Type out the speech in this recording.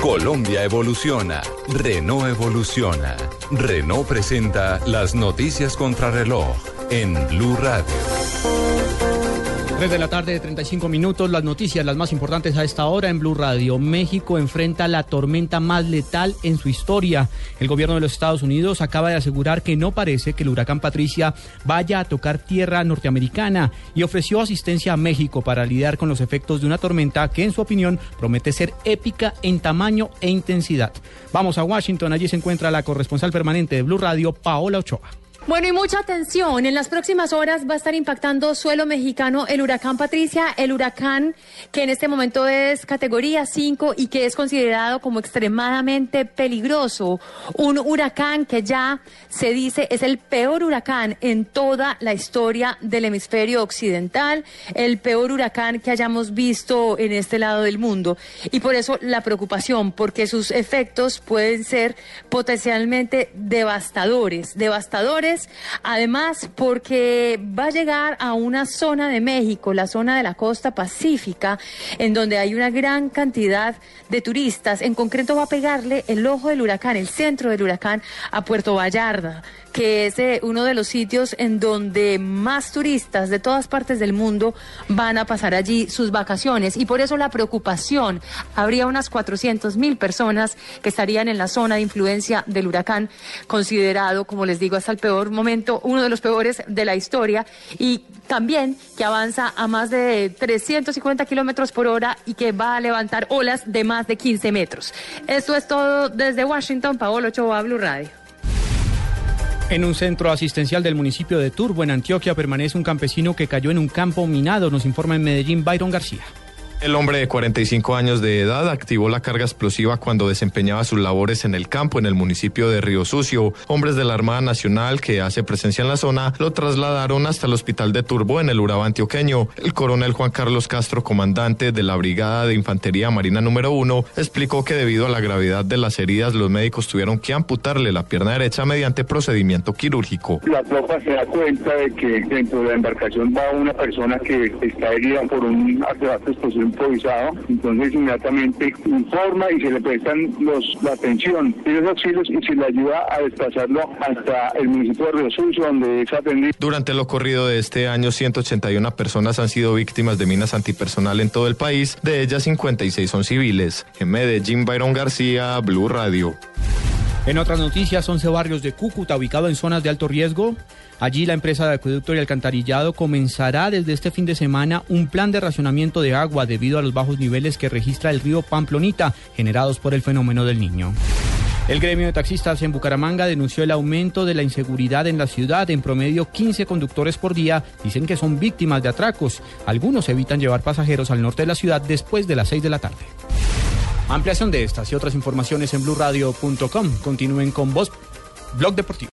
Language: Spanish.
Colombia evoluciona, Renault evoluciona. Renault presenta las noticias contra reloj en Blue Radio. 3 de la tarde de 35 minutos, las noticias, las más importantes a esta hora en Blue Radio. México enfrenta la tormenta más letal en su historia. El gobierno de los Estados Unidos acaba de asegurar que no parece que el huracán Patricia vaya a tocar tierra norteamericana y ofreció asistencia a México para lidiar con los efectos de una tormenta que en su opinión promete ser épica en tamaño e intensidad. Vamos a Washington, allí se encuentra la corresponsal permanente de Blue Radio, Paola Ochoa. Bueno, y mucha atención. En las próximas horas va a estar impactando suelo mexicano el huracán Patricia, el huracán que en este momento es categoría 5 y que es considerado como extremadamente peligroso. Un huracán que ya se dice es el peor huracán en toda la historia del hemisferio occidental, el peor huracán que hayamos visto en este lado del mundo. Y por eso la preocupación, porque sus efectos pueden ser potencialmente devastadores, devastadores además porque va a llegar a una zona de México, la zona de la costa pacífica, en donde hay una gran cantidad de turistas. En concreto va a pegarle el ojo del huracán, el centro del huracán, a Puerto Vallarta que es eh, uno de los sitios en donde más turistas de todas partes del mundo van a pasar allí sus vacaciones. Y por eso la preocupación, habría unas 400 mil personas que estarían en la zona de influencia del huracán, considerado, como les digo, hasta el peor momento, uno de los peores de la historia. Y también que avanza a más de 350 kilómetros por hora y que va a levantar olas de más de 15 metros. Esto es todo desde Washington. Paolo Ochoa, Blue Radio. En un centro asistencial del municipio de Turbo, en Antioquia, permanece un campesino que cayó en un campo minado, nos informa en Medellín Byron García. El hombre de 45 años de edad activó la carga explosiva cuando desempeñaba sus labores en el campo en el municipio de Río Sucio. Hombres de la Armada Nacional que hace presencia en la zona lo trasladaron hasta el hospital de Turbo en el Urabá antioqueño. El coronel Juan Carlos Castro, comandante de la Brigada de Infantería Marina número 1, explicó que debido a la gravedad de las heridas los médicos tuvieron que amputarle la pierna derecha mediante procedimiento quirúrgico. La tropa se da cuenta de que dentro de la embarcación va una persona que está herida por un artefacto explosivo improvisado, entonces inmediatamente informa y se le prestan los, la atención y los auxilios y se le ayuda a desplazarlo hasta el municipio de Río Sucio, donde es atendido. Durante lo corrido de este año, 181 personas han sido víctimas de minas antipersonal en todo el país, de ellas 56 son civiles. En Medellín, Byron García, Blue Radio. En otras noticias, 11 barrios de Cúcuta ubicado en zonas de alto riesgo. Allí la empresa de acueducto y alcantarillado comenzará desde este fin de semana un plan de racionamiento de agua debido a los bajos niveles que registra el río Pamplonita generados por el fenómeno del niño. El gremio de taxistas en Bucaramanga denunció el aumento de la inseguridad en la ciudad. En promedio, 15 conductores por día dicen que son víctimas de atracos. Algunos evitan llevar pasajeros al norte de la ciudad después de las 6 de la tarde. Ampliación de estas y otras informaciones en blurradio.com. Continúen con vos, Blog Deportivo.